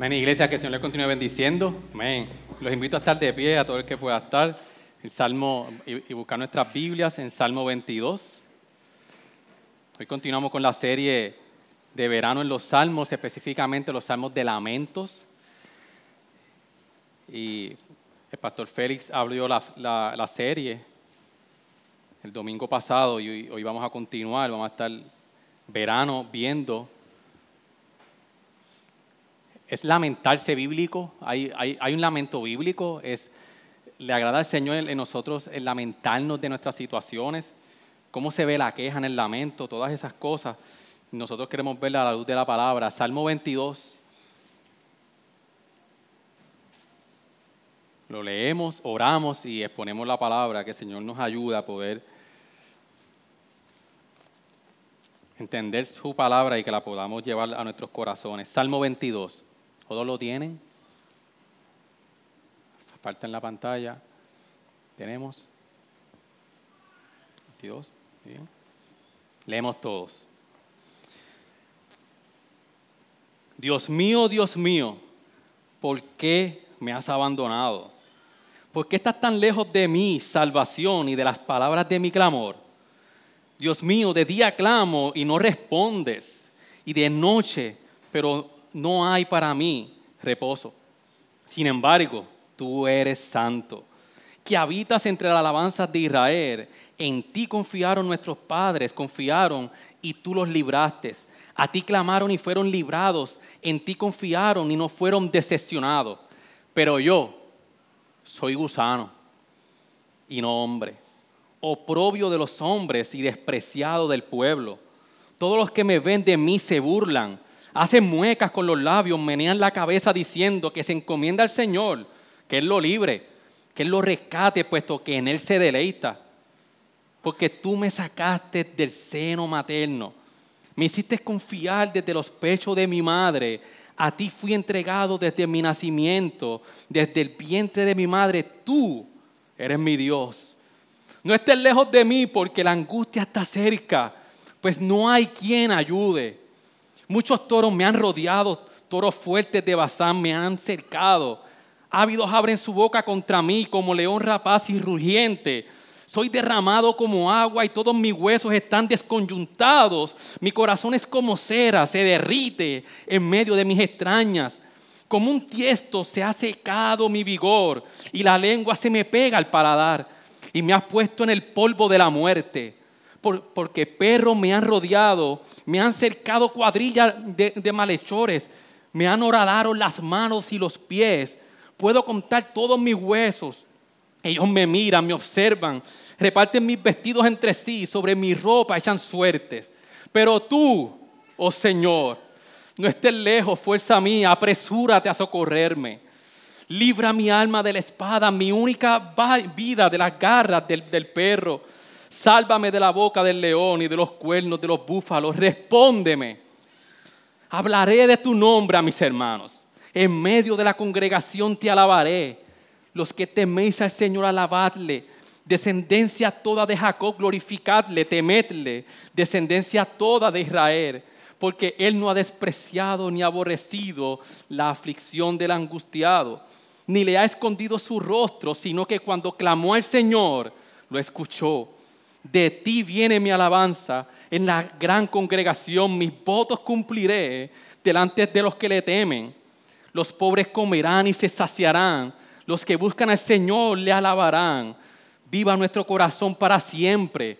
Amén, iglesia, que el Señor les continúe bendiciendo. Amén. Los invito a estar de pie, a todo el que pueda estar. El Salmo y, buscar nuestras Biblias en Salmo 22. Hoy continuamos con la serie de verano en los Salmos, específicamente los Salmos de lamentos. Y el pastor Félix abrió la, la- la serie el domingo pasado y hoy vamos a continuar, vamos a estar verano viendo es lamentarse bíblico, hay, hay- hay un lamento bíblico, es, le agrada al Señor en, nosotros el lamentarnos de nuestras situaciones, cómo se ve la queja en el lamento, todas esas cosas. Nosotros queremos verla a la luz de la palabra. Salmo 22. Lo leemos, oramos y exponemos la palabra, que el Señor nos ayuda a poder entender su palabra y que la podamos llevar a nuestros corazones. Salmo 22. ¿Todos lo tienen? Parte en la pantalla. Tenemos. 22. Bien. Leemos todos. Dios mío, Dios mío, ¿por qué me has abandonado? ¿Por qué estás tan lejos de mi salvación y de las palabras de mi clamor? Dios mío, de día clamo y no respondes, y de noche, pero no hay para mí reposo. Sin embargo, tú eres santo, que habitas entre las alabanzas de Israel. En ti confiaron nuestros padres, confiaron y tú los libraste. A ti clamaron y fueron librados. En ti confiaron y no fueron decepcionados. Pero yo soy gusano y no hombre, oprobio de los hombres y despreciado del pueblo. Todos los que me ven de mí se burlan, hacen muecas con los labios, menean la cabeza diciendo que se encomienda al Señor, que Él lo libre, que Él lo rescate, puesto que en Él se deleita. Porque tú me sacaste del seno materno, me hiciste confiar desde los pechos de mi madre. A ti fui entregado desde mi nacimiento, desde el vientre de mi madre. Tú eres mi Dios. No estés lejos de mí porque la angustia está cerca, pues no hay quien ayude. Muchos toros me han rodeado, toros fuertes de Bazán me han cercado. Ávidos abren su boca contra mí como león rapaz y rugiente. Soy derramado como agua y todos mis huesos están desconyuntados. Mi corazón es como cera, se derrite en medio de mis extrañas. Como un tiesto se ha secado mi vigor y la lengua se me pega al paladar y me has puesto en el polvo de la muerte. Por- porque perros me han rodeado, me han cercado cuadrillas de, malhechores, me han horadaron las manos y los pies. Puedo contar todos mis huesos. Ellos me miran, me observan, reparten mis vestidos entre sí, sobre mi ropa echan suertes. Pero tú, oh Señor, no estés lejos, fuerza mía, apresúrate a socorrerme. Libra mi alma de la espada, mi única vida de las garras del perro. Sálvame de la boca del león y de los cuernos de los búfalos. Respóndeme. Hablaré de tu nombre a mis hermanos. En medio de la congregación te alabaré. Los que teméis al Señor, alabadle. Descendencia toda de Jacob, glorificadle, temedle. Descendencia toda de Israel. Porque Él no ha despreciado ni aborrecido la aflicción del angustiado, ni le ha escondido su rostro, sino que cuando clamó al Señor, lo escuchó. De ti viene mi alabanza, en la gran congregación mis votos cumpliré delante de los que le temen. Los pobres comerán y se saciarán, los que buscan al Señor le alabarán. Viva nuestro corazón para siempre.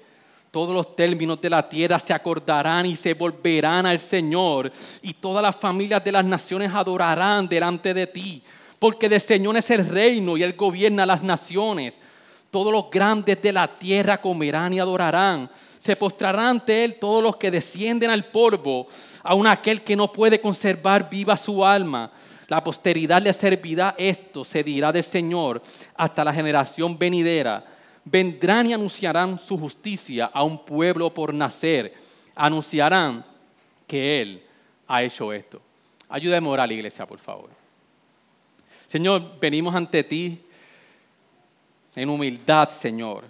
Todos los términos de la tierra se acordarán y se volverán al Señor, y todas las familias de las naciones adorarán delante de ti, porque del Señor es el reino y Él gobierna las naciones. Todos los grandes de la tierra comerán y adorarán. Se postrarán ante Él todos los que descienden al polvo, aun aquel que no puede conservar viva su alma. La posteridad le servirá esto, se dirá del Señor hasta la generación venidera. Vendrán y anunciarán su justicia a un pueblo por nacer. Anunciarán que Él ha hecho esto. Ayúdame a orar la iglesia, por favor. Señor, venimos ante ti en humildad, Señor.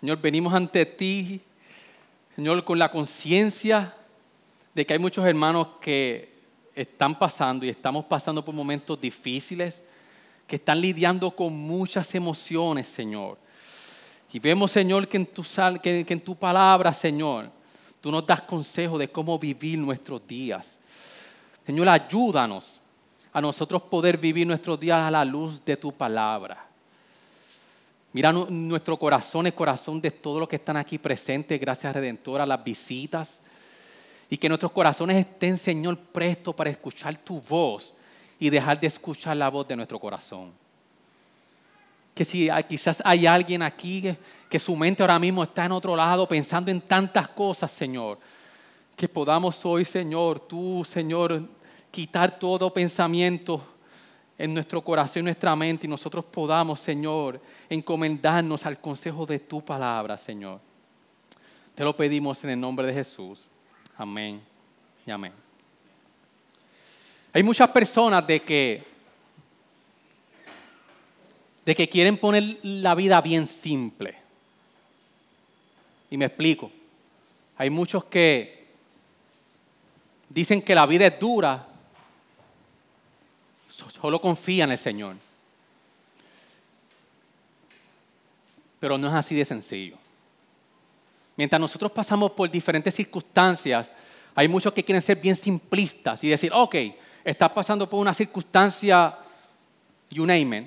Señor, venimos ante ti, Señor, con la conciencia de que hay muchos hermanos que están pasando y estamos pasando por momentos difíciles, que están lidiando con muchas emociones, Señor. Y vemos, Señor, que en tu, que, que en tu palabra, Señor, tú nos das consejo de cómo vivir nuestros días. Señor, ayúdanos a nosotros poder vivir nuestros días a la luz de tu palabra. Mira, nuestro corazón es corazón de todos los que están aquí presentes, gracias Redentor, a las visitas. Y que nuestros corazones estén, Señor, prestos para escuchar tu voz y dejar de escuchar la voz de nuestro corazón. Que si quizás hay alguien aquí que su mente ahora mismo está en otro lado pensando en tantas cosas, Señor, que podamos hoy, Señor, tú, Señor, quitar todo pensamiento en nuestro corazón y nuestra mente y nosotros podamos, Señor, encomendarnos al consejo de tu palabra, Señor. Te lo pedimos en el nombre de Jesús. Amén y amén. Hay muchas personas de que, de que quieren poner la vida bien simple. Y me explico. Hay muchos que dicen que la vida es dura Solo confía en el Señor. Pero no es así de sencillo. Mientras nosotros pasamos por diferentes circunstancias, hay muchos que quieren ser bien simplistas y decir, ok, estás pasando por una circunstancia, you name it,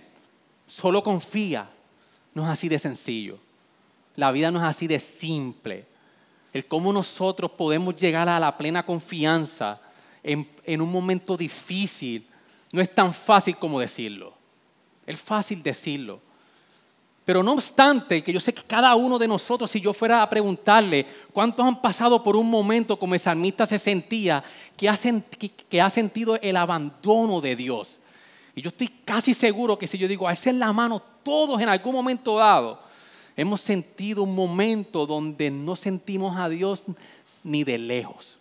solo confía. No es así de sencillo. La vida no es así de simple. El cómo nosotros podemos llegar a la plena confianza en, en un momento difícil no es tan fácil como decirlo. Es fácil decirlo. Pero no obstante, que yo sé que cada uno de nosotros, si yo fuera a preguntarle cuántos han pasado por un momento como el salmista se sentía, que ha, que ha sentido el abandono de Dios. Y yo estoy casi seguro que si yo digo, a en la mano, todos en algún momento dado, hemos sentido un momento donde no sentimos a Dios ni de lejos.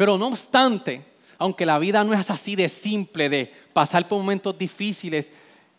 Pero no obstante, aunque la vida no es así de simple, de pasar por momentos difíciles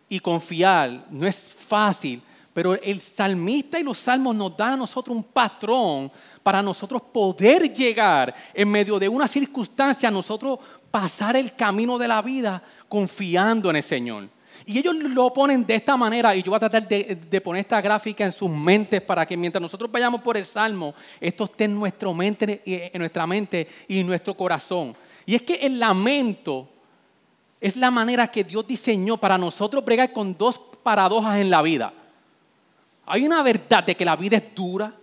y confiar, no es fácil, pero el salmista y los salmos nos dan a nosotros un patrón para nosotros poder llegar en medio de una circunstancia, nosotros pasar el camino de la vida confiando en el Señor. Y ellos lo ponen de esta manera, y yo voy a tratar de, poner esta gráfica en sus mentes para que mientras nosotros vayamos por el Salmo, esto esté en, nuestra mente, en nuestra mente y nuestro corazón. Y es que el lamento es la manera que Dios diseñó para nosotros bregar con dos paradojas en la vida. Hay una verdad de que la vida es dura,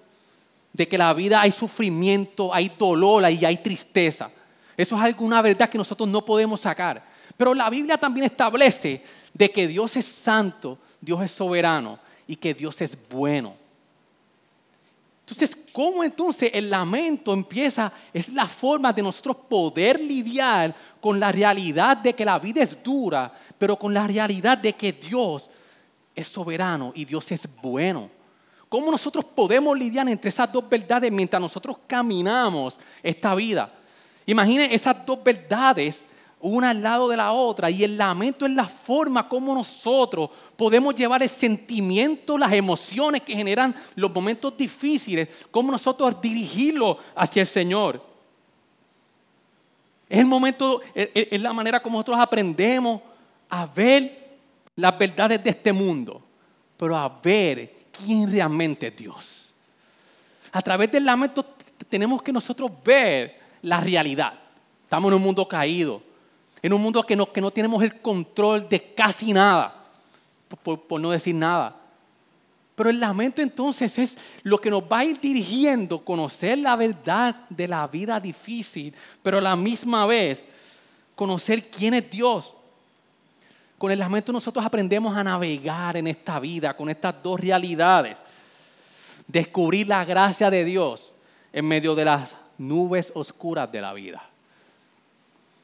de que la vida hay sufrimiento, hay dolor y hay tristeza. Eso es alguna verdad que nosotros no podemos sacar. Pero la Biblia también establece de que Dios es santo, Dios es soberano y que Dios es bueno. Entonces, ¿cómo entonces el lamento empieza? Es la forma de nosotros poder lidiar con la realidad de que la vida es dura, pero con la realidad de que Dios es soberano y Dios es bueno. ¿Cómo nosotros podemos lidiar entre esas dos verdades mientras nosotros caminamos esta vida? Imaginen esas dos verdades una al lado de la otra. Y el lamento es la forma como nosotros podemos llevar el sentimiento, las emociones que generan los momentos difíciles, cómo nosotros dirigirlo hacia el Señor. Es el momento, es la manera como nosotros aprendemos a ver las verdades de este mundo, pero a ver quién realmente es Dios. A través del lamento tenemos que nosotros ver la realidad. Estamos en un mundo caído en un mundo que no, que no tenemos el control de casi nada, por, no decir nada. Pero el lamento entonces es lo que nos va a ir dirigiendo, conocer la verdad de la vida difícil, pero a la misma vez conocer quién es Dios. Con el lamento nosotros aprendemos a navegar en esta vida, con estas dos realidades. Descubrir la gracia de Dios en medio de las nubes oscuras de la vida.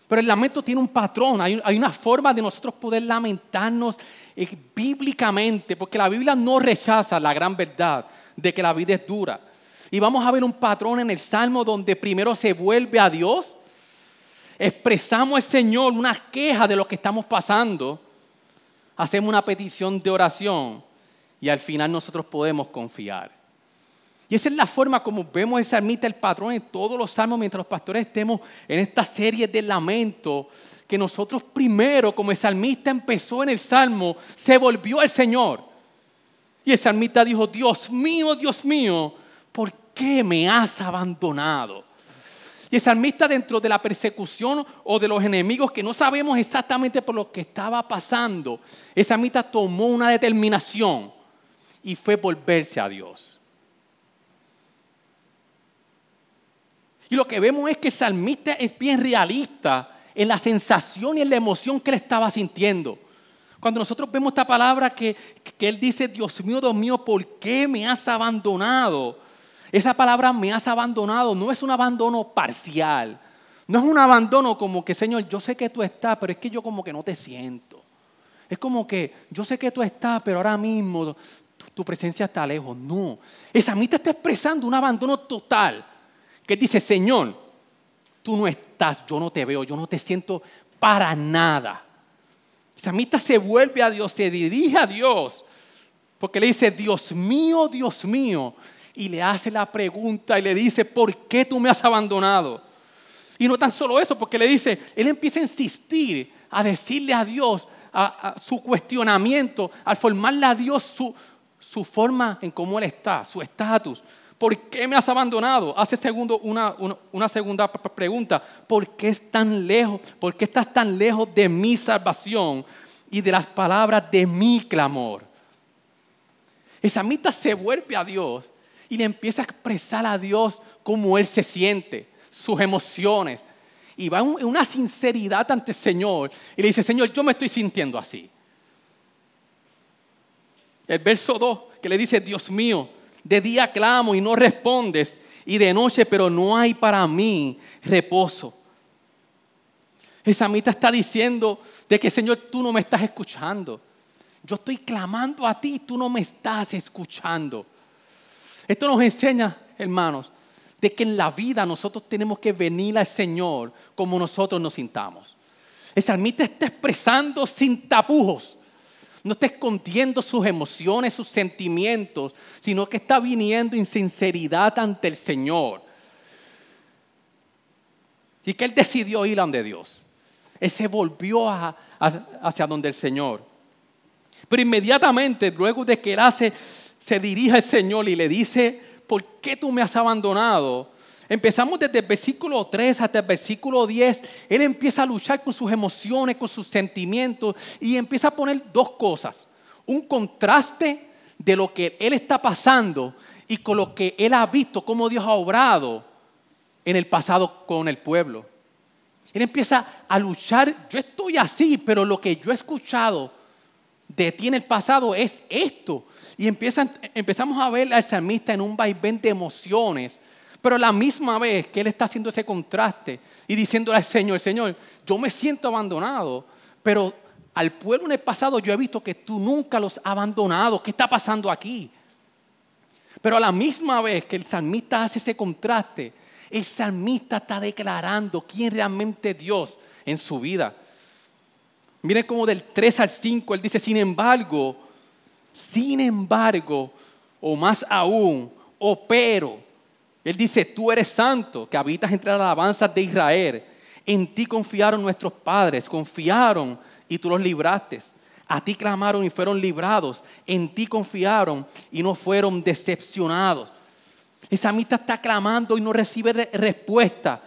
Pero el lamento tiene un patrón, hay, una forma de nosotros poder lamentarnos eh, bíblicamente, porque la Biblia no rechaza la gran verdad de que la vida es dura. Y vamos a ver un patrón en el Salmo donde primero se vuelve a Dios, expresamos al Señor una queja de lo que estamos pasando, hacemos una petición de oración y al final nosotros podemos confiar. Y esa es la forma como vemos el salmista, el patrón en todos los salmos, mientras los pastores estemos en esta serie de lamento, que nosotros primero, como el salmista empezó en el salmo, se volvió al Señor. Y el salmista dijo, Dios mío, Dios mío, ¿por qué me has abandonado? Y el salmista dentro de la persecución o de los enemigos que no sabemos exactamente por lo que estaba pasando, el salmista tomó una determinación y fue volverse a Dios. Y lo que vemos es que el salmista es bien realista en la sensación y en la emoción que él estaba sintiendo. Cuando nosotros vemos esta palabra que, que él dice, Dios mío, Dios mío, ¿por qué me has abandonado? Esa palabra me has abandonado no es un abandono parcial. No es un abandono como que, Señor, yo sé que tú estás, pero es que yo como que no te siento. Es como que yo sé que tú estás, pero ahora mismo tu, presencia está lejos. No. Esa mí te está expresando un abandono total que dice, Señor, tú no estás, yo no te veo, yo no te siento para nada. Samita se vuelve a Dios, se dirige a Dios, porque le dice, Dios mío, Dios mío, y le hace la pregunta y le dice, ¿por qué tú me has abandonado? Y no tan solo eso, porque le dice, él empieza a insistir, a decirle a Dios a, su cuestionamiento, al formarle a Dios su, su forma en cómo él está, su estatus. ¿Por qué me has abandonado? Hace segundo una, una, segunda pregunta. ¿Por qué es tan lejos? ¿Por qué estás tan lejos de mi salvación y de las palabras de mi clamor? Esa mitad se vuelve a Dios y le empieza a expresar a Dios cómo Él se siente, sus emociones. Y va en una sinceridad ante el Señor y le dice, Señor, yo me estoy sintiendo así. El verso 2 que le dice, Dios mío, de día clamo y no respondes, y de noche, pero no hay para mí reposo. Esa mitad está diciendo de que Señor, tú no me estás escuchando. Yo estoy clamando a ti, tú no me estás escuchando. Esto nos enseña, hermanos, de que en la vida nosotros tenemos que venir al Señor como nosotros nos sintamos. El salmista está expresando sin tapujos no está escondiendo sus emociones, sus sentimientos, sino que está viniendo en sinceridad ante el Señor. Y que él decidió ir a Dios. Él se volvió hacia donde el Señor. Pero inmediatamente, luego de que él hace, se dirige al Señor y le dice, ¿por qué tú me has abandonado? Empezamos desde el versículo 3 hasta el versículo 10. Él empieza a luchar con sus emociones, con sus sentimientos y empieza a poner dos cosas. Un contraste de lo que él está pasando y con lo que él ha visto, cómo Dios ha obrado en el pasado con el pueblo. Él empieza a luchar, yo estoy así, pero lo que yo he escuchado de ti en el pasado es esto. Y empezamos a ver al salmista en un vaivén de emociones pero la misma vez que Él está haciendo ese contraste y diciéndole al Señor, Señor, yo me siento abandonado, pero al pueblo en el pasado yo he visto que tú nunca los has abandonado. ¿Qué está pasando aquí? Pero a la misma vez que el salmista hace ese contraste, el salmista está declarando quién realmente es Dios en su vida. Miren cómo del 3 al 5 él dice, sin embargo, sin embargo, o más aún, o pero, él dice, tú eres santo, que habitas entre las alabanzas de Israel. En ti confiaron nuestros padres, confiaron y tú los libraste. A ti clamaron y fueron librados. En ti confiaron y no fueron decepcionados. Esa amistad está clamando y no recibe respuesta.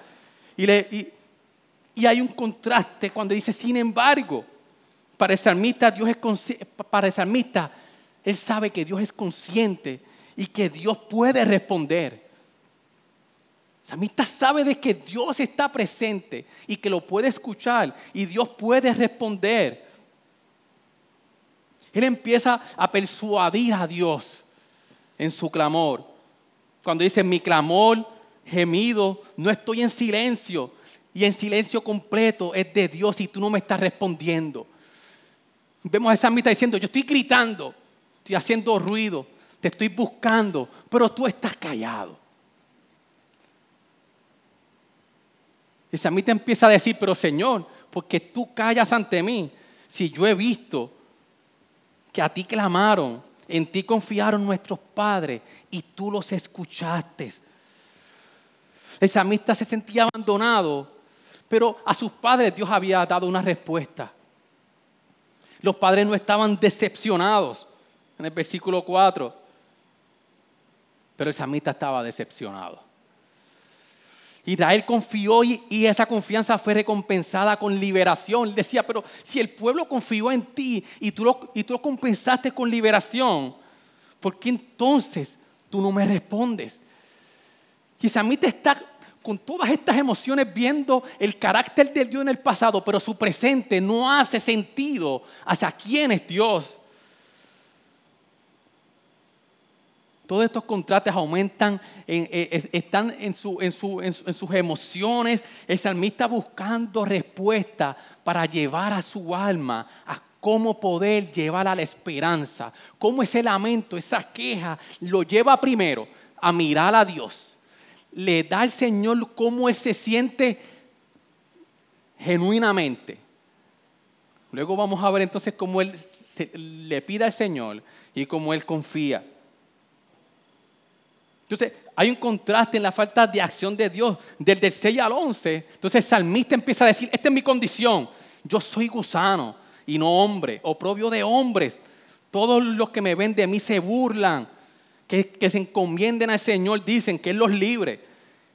Y, hay un contraste cuando dice, sin embargo, para el salmista, Dios es para el salmista, él sabe que Dios es consciente y que Dios puede responder samita sabe de que Dios está presente y que lo puede escuchar y Dios puede responder. Él empieza a persuadir a Dios en su clamor. Cuando dice, mi clamor gemido, no estoy en silencio. Y en silencio completo es de Dios y tú no me estás respondiendo. Vemos a esa mitad diciendo, yo estoy gritando, estoy haciendo ruido, te estoy buscando, pero tú estás callado. Y Samita empieza a decir, pero Señor, porque tú callas ante mí? Si yo he visto que a ti clamaron, en ti confiaron nuestros padres y tú los escuchaste. El samista se sentía abandonado, pero a sus padres Dios había dado una respuesta. Los padres no estaban decepcionados en el versículo 4, pero el samita estaba decepcionado. Israel confió y, esa confianza fue recompensada con liberación. Él decía, pero si el pueblo confió en ti y tú lo, y tú lo compensaste con liberación, ¿por qué entonces tú no me respondes? Y te está con todas estas emociones viendo el carácter de Dios en el pasado, pero su presente no hace sentido hacia quién es Dios. Todos estos contrastes aumentan, eh, están en, sus emociones. El salmista buscando respuesta para llevar a su alma a cómo poder llevar a la esperanza. Cómo ese lamento, esa queja, lo lleva primero a mirar a Dios. Le da al Señor cómo Él se siente genuinamente. Luego vamos a ver entonces cómo Él le pide al Señor y cómo Él confía. Entonces, hay un contraste en la falta de acción de Dios, del, del 6 al 11. Entonces, el salmista empieza a decir, esta es mi condición, yo soy gusano y no hombre, oprobio de hombres. Todos los que me ven de mí se burlan, que, se encomienden al Señor, dicen que Él los libre,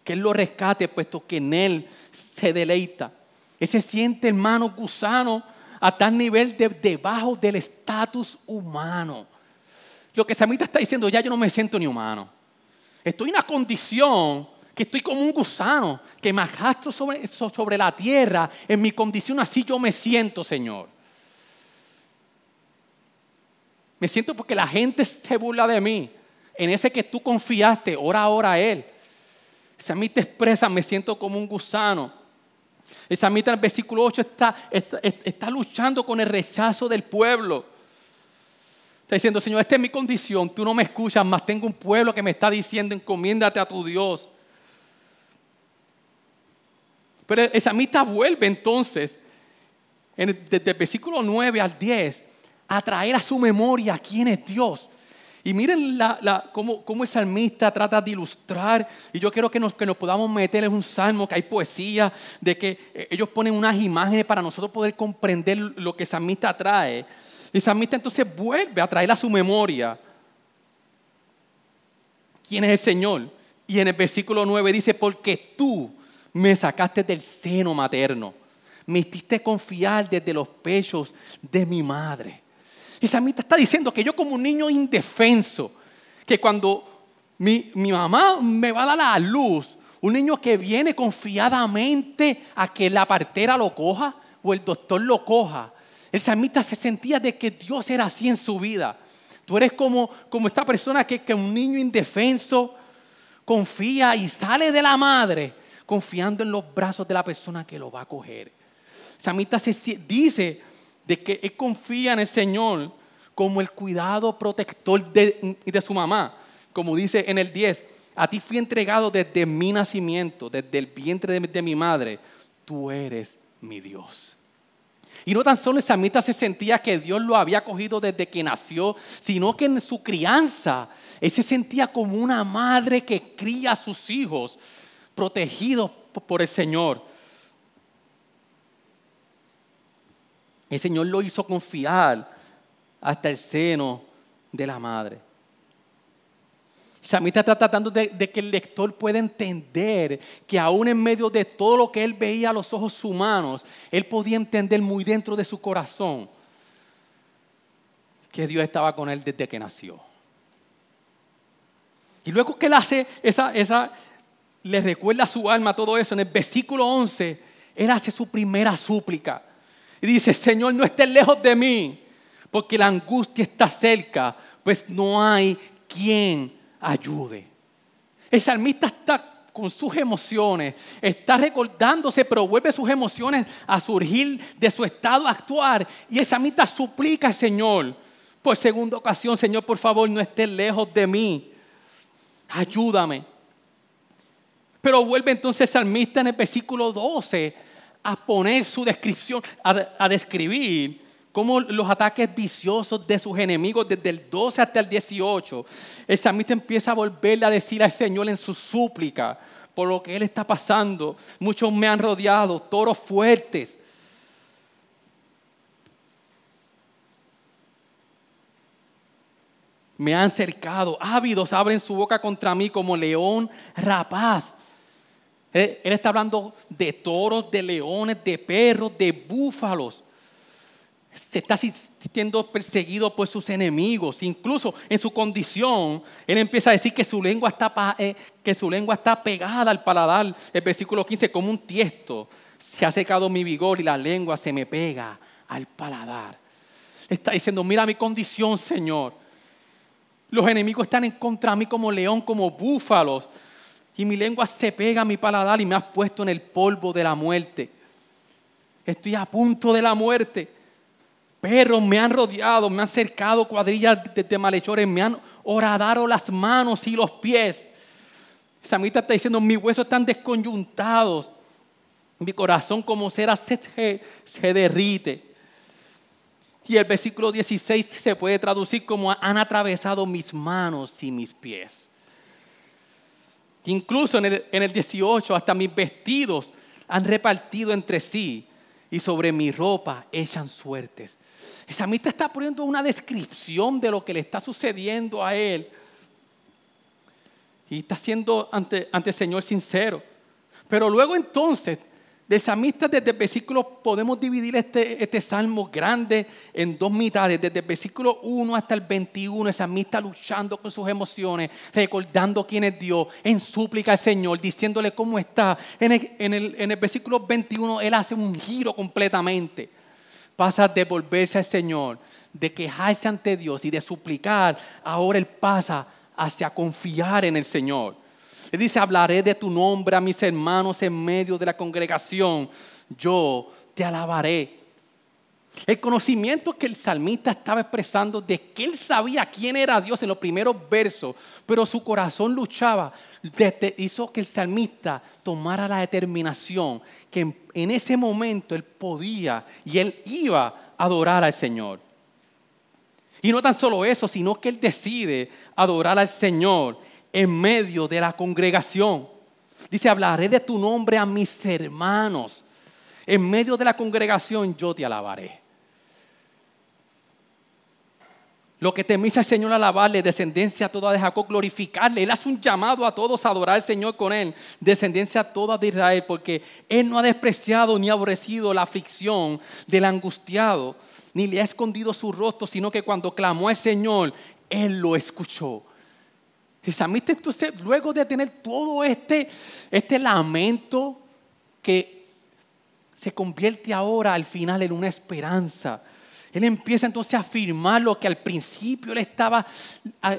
que Él los rescate, puesto que en Él se deleita. Ese siente, hermano, gusano a tal nivel de debajo del estatus humano. Lo que el salmista está diciendo, ya yo no me siento ni humano. Estoy en una condición que estoy como un gusano, que me arrastro sobre, sobre la tierra. En mi condición así yo me siento, Señor. Me siento porque la gente se burla de mí. En ese que tú confiaste, ora ahora a Él. Esa mí te expresa, me siento como un gusano. Esa mí en el versículo 8 está, está, está luchando con el rechazo del pueblo. Diciendo, Señor, esta es mi condición, tú no me escuchas, más tengo un pueblo que me está diciendo, encomiéndate a tu Dios. Pero esa mitad vuelve entonces, desde el versículo 9 al 10, a traer a su memoria quién es Dios. Y miren la, cómo, cómo, el salmista trata de ilustrar, y yo quiero que nos, que nos podamos meter en un salmo, que hay poesía, de que eh, ellos ponen unas imágenes para nosotros poder comprender lo que el salmista trae. Y salmista entonces vuelve a traer a su memoria quién es el Señor. Y en el versículo 9 dice, porque tú me sacaste del seno materno, me hiciste confiar desde los pechos de mi madre. Y salmista está diciendo que yo como un niño indefenso, que cuando mi, mi mamá me va a dar la luz, un niño que viene confiadamente a que la partera lo coja o el doctor lo coja, el salmista se sentía de que Dios era así en su vida. Tú eres como, como esta persona que, que un niño indefenso confía y sale de la madre confiando en los brazos de la persona que lo va a coger. El salmista se dice de que él confía en el Señor como el cuidado protector de, de su mamá. Como dice en el 10, a ti fui entregado desde mi nacimiento, desde el vientre de, de mi madre. Tú eres mi Dios. Y no tan solo el samita se sentía que Dios lo había cogido desde que nació, sino que en su crianza él se sentía como una madre que cría a sus hijos, protegidos por el Señor. El Señor lo hizo confiar hasta el seno de la madre. Samita está tratando de, que el lector pueda entender que aún en medio de todo lo que él veía a los ojos humanos, él podía entender muy dentro de su corazón que Dios estaba con él desde que nació. Y luego que él hace esa, esa, le recuerda a su alma todo eso, en el versículo 11, él hace su primera súplica. Y dice, Señor, no estés lejos de mí, porque la angustia está cerca, pues no hay quien ayude. El salmista está con sus emociones, está recordándose, pero vuelve sus emociones a surgir de su estado actuar. Y esa mitad suplica al Señor, por segunda ocasión, Señor, por favor, no estés lejos de mí. Ayúdame. Pero vuelve entonces el salmista en el versículo 12 a poner su descripción, a, describir cómo los ataques viciosos de sus enemigos, desde el 12 hasta el 18, el salmista empieza a volverle a decir al Señor en su súplica por lo que Él está pasando. Muchos me han rodeado, toros fuertes. Me han cercado, ávidos abren su boca contra mí como león rapaz. Él, está hablando de toros, de leones, de perros, de búfalos. Se está sintiendo perseguido por sus enemigos. Incluso en su condición, él empieza a decir que su lengua está, eh, que su lengua está pegada al paladar. El versículo 15, como un tiesto, se ha secado mi vigor y la lengua se me pega al paladar. Está diciendo, mira mi condición, Señor. Los enemigos están en contra de mí como león, como búfalos y mi lengua se pega a mi paladar y me has puesto en el polvo de la muerte. Estoy a punto de la muerte. Perros me han rodeado, me han cercado cuadrillas de, malhechores, me han horadado las manos y los pies. Samita está diciendo, mis huesos están desconyuntados, mi corazón como cera se, se derrite. Y el versículo 16 se puede traducir como han atravesado mis manos y mis pies. Incluso en el, en el 18, hasta mis vestidos han repartido entre sí y sobre mi ropa echan suertes. Esa amistad está poniendo una descripción de lo que le está sucediendo a él. Y está siendo ante, ante el Señor sincero. Pero luego entonces de salmista desde el versículo, podemos dividir este, este salmo grande en dos mitades, desde el versículo 1 hasta el 21, el salmista luchando con sus emociones, recordando quién es Dios, en súplica al Señor, diciéndole cómo está. En el, en el, en el versículo 21 él hace un giro completamente, pasa de volverse al Señor, de quejarse ante Dios y de suplicar, ahora él pasa hacia confiar en el Señor. Él dice, hablaré de tu nombre a mis hermanos en medio de la congregación. Yo te alabaré. El conocimiento que el salmista estaba expresando de que él sabía quién era Dios en los primeros versos, pero su corazón luchaba, hizo que el salmista tomara la determinación que en ese momento él podía y él iba a adorar al Señor. Y no tan solo eso, sino que él decide adorar al Señor en medio de la congregación. Dice, hablaré de tu nombre a mis hermanos. En medio de la congregación yo te alabaré. Lo que temís al Señor alabarle, descendencia toda de Jacob, glorificarle. Él hace un llamado a todos a adorar al Señor con él, descendencia toda de Israel, porque él no ha despreciado ni aborrecido la aflicción del angustiado, ni le ha escondido su rostro, sino que cuando clamó al Señor, él lo escuchó. El salmista entonces, luego de tener todo este, este lamento que se convierte ahora al final en una esperanza. Él empieza entonces a afirmar lo que al principio le estaba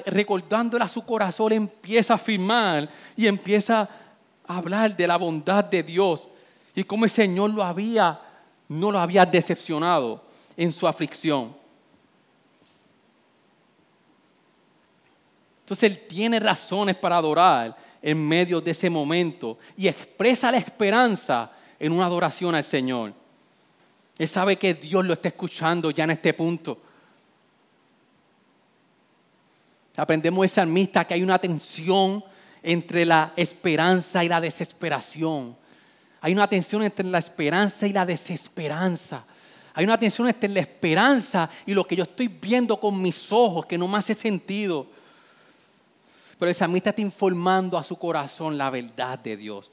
recordándole a su corazón, empieza a afirmar y empieza a hablar de la bondad de Dios y cómo el Señor lo había, no lo había decepcionado en su aflicción. Entonces Él tiene razones para adorar en medio de ese momento y expresa la esperanza en una adoración al Señor. Él sabe que Dios lo está escuchando ya en este punto. Aprendemos de salmista que hay una tensión entre la esperanza y la desesperación. Hay una tensión entre la esperanza y la desesperanza. Hay una tensión entre la esperanza y lo que yo estoy viendo con mis ojos que no me hace sentido. Pero el salmista está informando a su corazón la verdad de Dios.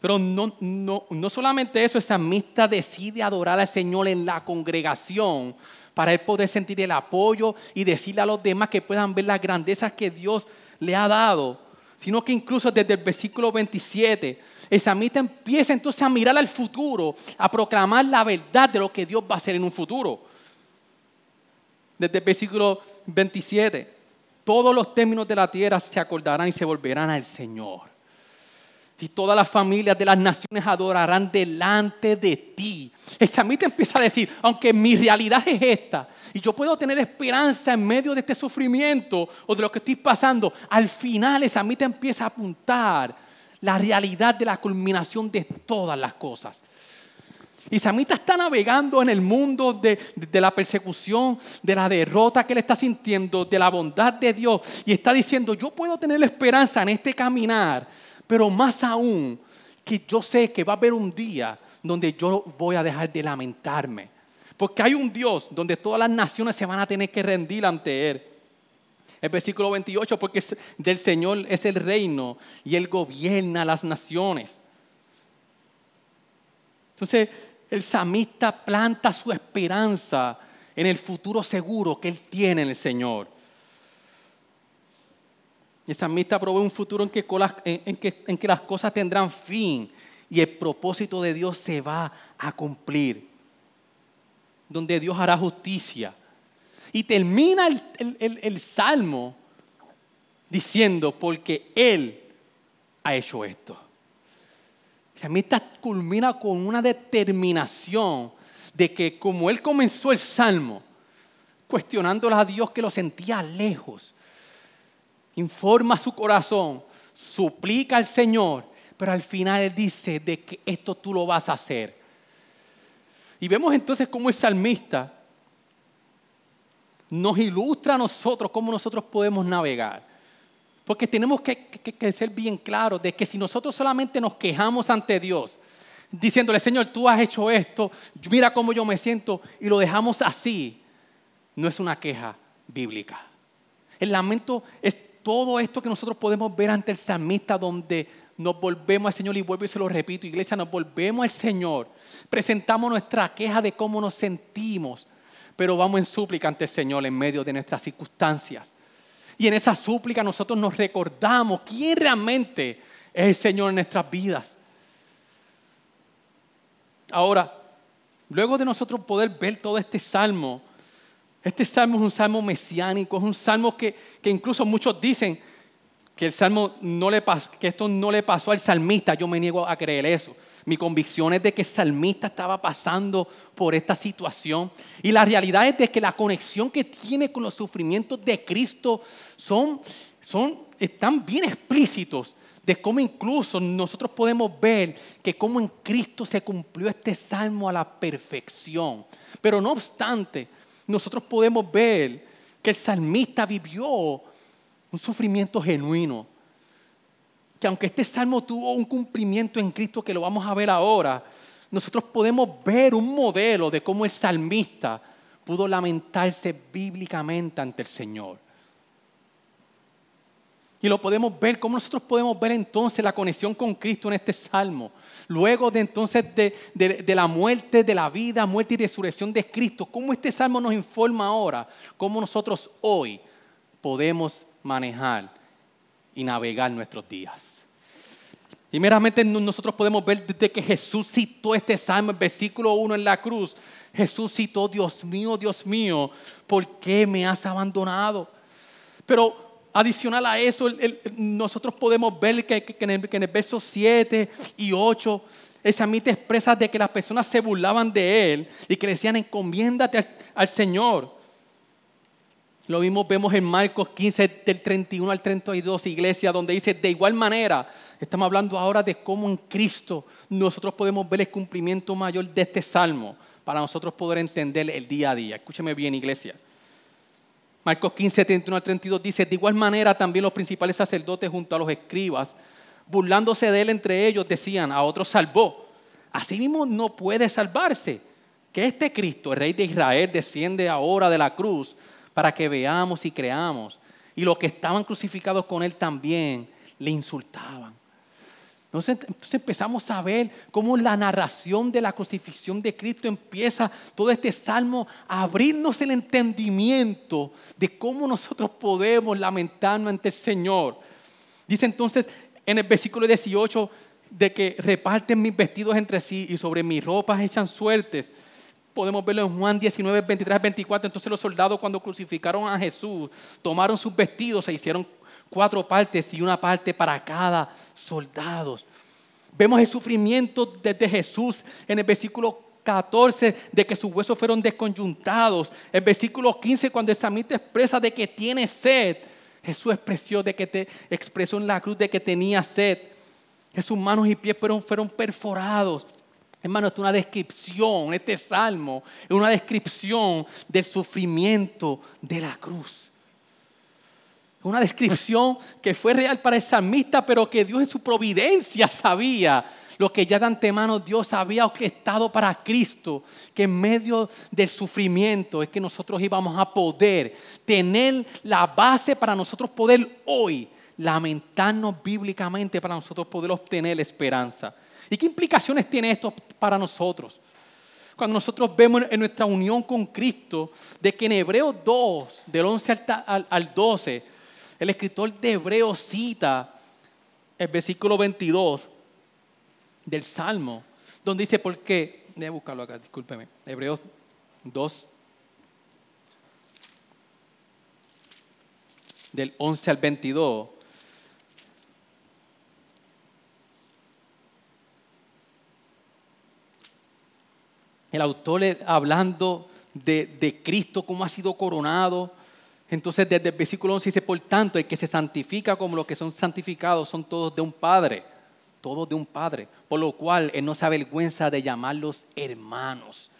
Pero no, no, no solamente eso, el salmista decide adorar al Señor en la congregación para él poder sentir el apoyo y decirle a los demás que puedan ver las grandezas que Dios le ha dado, sino que incluso desde el versículo 27, el salmista empieza entonces a mirar al futuro, a proclamar la verdad de lo que Dios va a hacer en un futuro. Desde el versículo 27 todos los términos de la tierra se acordarán y se volverán al Señor. Y todas las familias de las naciones adorarán delante de ti. El samita empieza a decir, aunque mi realidad es esta, y yo puedo tener esperanza en medio de este sufrimiento o de lo que estoy pasando, al final el samita empieza a apuntar la realidad de la culminación de todas las cosas. Y Samita está navegando en el mundo de, de, la persecución, de la derrota que él está sintiendo, de la bondad de Dios. Y está diciendo, yo puedo tener esperanza en este caminar pero más aún, que yo sé que va a haber un día donde yo voy a dejar de lamentarme. Porque hay un Dios donde todas las naciones se van a tener que rendir ante Él. El versículo 28, porque del Señor es el reino y Él gobierna las naciones. Entonces, el samista planta su esperanza en el futuro seguro que Él tiene en el Señor. El salmista provee un futuro en que, en, que, en que las cosas tendrán fin y el propósito de Dios se va a cumplir. Donde Dios hará justicia. Y termina el, el salmo diciendo, porque Él ha hecho esto. El salmista culmina con una determinación de que como Él comenzó el salmo, cuestionándole a Dios que lo sentía lejos, informa su corazón, suplica al Señor, pero al final Él dice de que esto tú lo vas a hacer. Y vemos entonces cómo el salmista nos ilustra a nosotros cómo nosotros podemos navegar. Porque tenemos que, que, ser bien claros de que si nosotros solamente nos quejamos ante Dios, diciéndole, Señor, tú has hecho esto, mira cómo yo me siento, y lo dejamos así, no es una queja bíblica. El lamento es todo esto que nosotros podemos ver ante el salmista donde nos volvemos al Señor y vuelvo y se lo repito, iglesia, nos volvemos al Señor, presentamos nuestra queja de cómo nos sentimos, pero vamos en súplica ante el Señor en medio de nuestras circunstancias. Y en esa súplica nosotros nos recordamos quién realmente es el Señor en nuestras vidas. Ahora, luego de nosotros poder ver todo este salmo, este salmo es un salmo mesiánico, es un salmo que, incluso muchos dicen que, el salmo no le que esto no le pasó al salmista. Yo me niego a creer eso. Mi convicción es de que el salmista estaba pasando por esta situación. Y la realidad es de que la conexión que tiene con los sufrimientos de Cristo son, son, están bien explícitos de cómo incluso nosotros podemos ver que cómo en Cristo se cumplió este salmo a la perfección. Pero no obstante, nosotros podemos ver que el salmista vivió un sufrimiento genuino. Que aunque este salmo tuvo un cumplimiento en Cristo, que lo vamos a ver ahora, nosotros podemos ver un modelo de cómo el salmista pudo lamentarse bíblicamente ante el Señor. Y lo podemos ver, cómo nosotros podemos ver entonces la conexión con Cristo en este salmo. Luego de entonces de, la muerte, de la vida, muerte y resurrección de Cristo, cómo este salmo nos informa ahora, cómo nosotros hoy podemos manejar y navegar nuestros días. Y meramente nosotros podemos ver desde que Jesús citó este salmo, el versículo 1 en la cruz. Jesús citó, Dios mío, Dios mío, ¿por qué me has abandonado? Pero adicional a eso, nosotros podemos ver que, en el, verso 7 y 8, el samita expresa de que las personas se burlaban de él y que le decían, encomiéndate al, Señor. Lo mismo vemos en Marcos 15, del 31 al 32, iglesia, donde dice, de igual manera, estamos hablando ahora de cómo en Cristo nosotros podemos ver el cumplimiento mayor de este salmo para nosotros poder entender el día a día. Escúcheme bien, iglesia. Marcos 15, 31 al 32 dice, de igual manera también los principales sacerdotes junto a los escribas, burlándose de él entre ellos, decían, a otros salvó. Así mismo no puede salvarse. Que este Cristo, el Rey de Israel, desciende ahora de la cruz para que veamos y creamos. Y los que estaban crucificados con él también le insultaban. Entonces, empezamos a ver cómo la narración de la crucifixión de Cristo empieza todo este salmo a abrirnos el entendimiento de cómo nosotros podemos lamentarnos ante el Señor. Dice entonces en el versículo 18 de que reparten mis vestidos entre sí y sobre mis ropas echan suertes. Podemos verlo en Juan 19, 23, 24. Entonces los soldados cuando crucificaron a Jesús tomaron sus vestidos e hicieron cuatro partes y una parte para cada soldado. Vemos el sufrimiento desde Jesús en el versículo 14 de que sus huesos fueron desconyuntados. El versículo 15 cuando el samita expresa de que tiene sed. Jesús expresó de que te expresó en la cruz de que tenía sed. Que sus manos y pies fueron, fueron perforados. Hermano, esto es una descripción, este salmo es una descripción del sufrimiento de la cruz. Una descripción que fue real para el salmista, pero que Dios en su providencia sabía lo que ya de antemano Dios había orquestado para Cristo, que en medio del sufrimiento es que nosotros íbamos a poder tener la base para nosotros poder hoy lamentarnos bíblicamente, para nosotros poder obtener esperanza. ¿Y qué implicaciones tiene esto para nosotros? Cuando nosotros vemos en nuestra unión con Cristo, de que en Hebreos 2, del 11 al 12, el escritor de Hebreos cita el versículo 22 del Salmo, donde dice, ¿por qué? Voy buscarlo acá, discúlpeme. Hebreos 2, del 11 al 22. El autor hablando de, de Cristo, cómo ha sido coronado. Entonces, desde el versículo 11 dice, por tanto, el que se santifica como los que son santificados son todos de un Padre todo de un padre, por lo cual él no se avergüenza de llamarlos hermanos.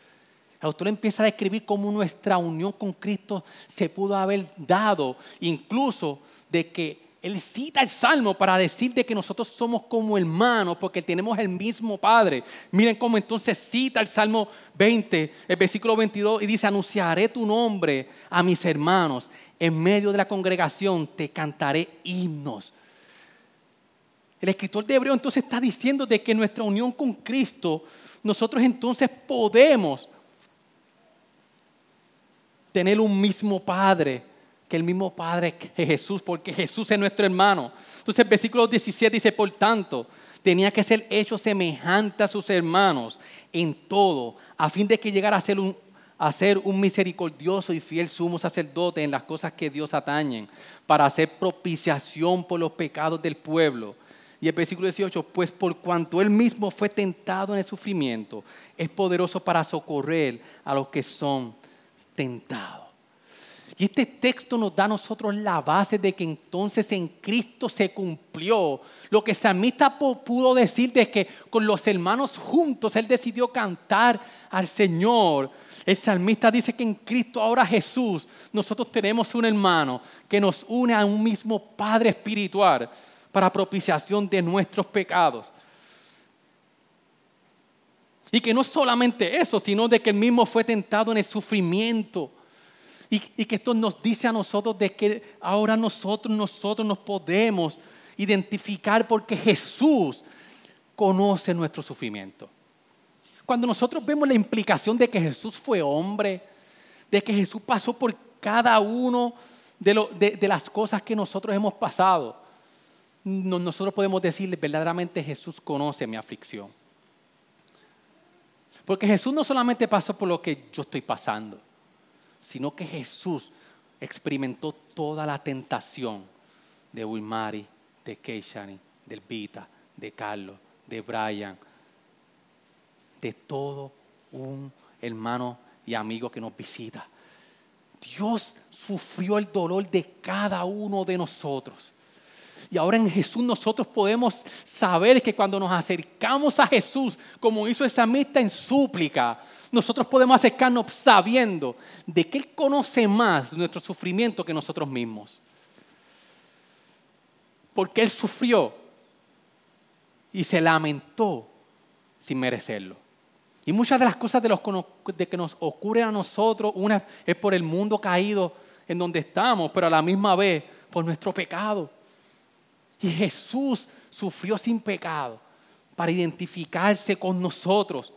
El autor empieza a describir cómo nuestra unión con Cristo se pudo haber dado, incluso de que él cita el Salmo para decir de que nosotros somos como hermanos porque tenemos el mismo Padre. Miren cómo entonces cita el Salmo 20, el versículo 22 y dice, anunciaré tu nombre a mis hermanos. En medio de la congregación te cantaré himnos. El escritor de Hebreo entonces está diciendo de que nuestra unión con Cristo, nosotros entonces podemos tener un mismo Padre, que el mismo Padre que Jesús, porque Jesús es nuestro hermano. Entonces el versículo 17 dice, por tanto, tenía que ser hecho semejante a sus hermanos en todo, a fin de que llegara a ser un, a ser un misericordioso y fiel sumo sacerdote en las cosas que Dios atañen, para hacer propiciación por los pecados del pueblo y el versículo 18, pues por cuanto él mismo fue tentado en el sufrimiento, es poderoso para socorrer a los que son tentados. Y este texto nos da a nosotros la base de que entonces en Cristo se cumplió lo que Samita pudo decir de que con los hermanos juntos él decidió cantar al Señor. El salmista dice que en Cristo ahora Jesús nosotros tenemos un hermano que nos une a un mismo Padre espiritual para propiciación de nuestros pecados. Y que no solamente eso, sino de que él mismo fue tentado en el sufrimiento. Y, que esto nos dice a nosotros de que ahora nosotros, nosotros nos podemos identificar porque Jesús conoce nuestro sufrimiento. Cuando nosotros vemos la implicación de que Jesús fue hombre, de que Jesús pasó por cada uno de, de las cosas que nosotros hemos pasado, nosotros podemos decirle verdaderamente Jesús conoce mi aflicción. Porque Jesús no solamente pasó por lo que yo estoy pasando, sino que Jesús experimentó toda la tentación de Wilmari, de Keishani, del Vita, de Carlos, de Brian, de todo un hermano y amigo que nos visita. Dios sufrió el dolor de cada uno de nosotros. Y ahora en Jesús nosotros podemos saber que cuando nos acercamos a Jesús, como hizo esa amistad en súplica, nosotros podemos acercarnos sabiendo de que Él conoce más nuestro sufrimiento que nosotros mismos. Porque Él sufrió y se lamentó sin merecerlo. Y muchas de las cosas de, que nos ocurren a nosotros, una es por el mundo caído en donde estamos, pero a la misma vez por nuestro pecado. Y Jesús sufrió sin pecado para identificarse con nosotros.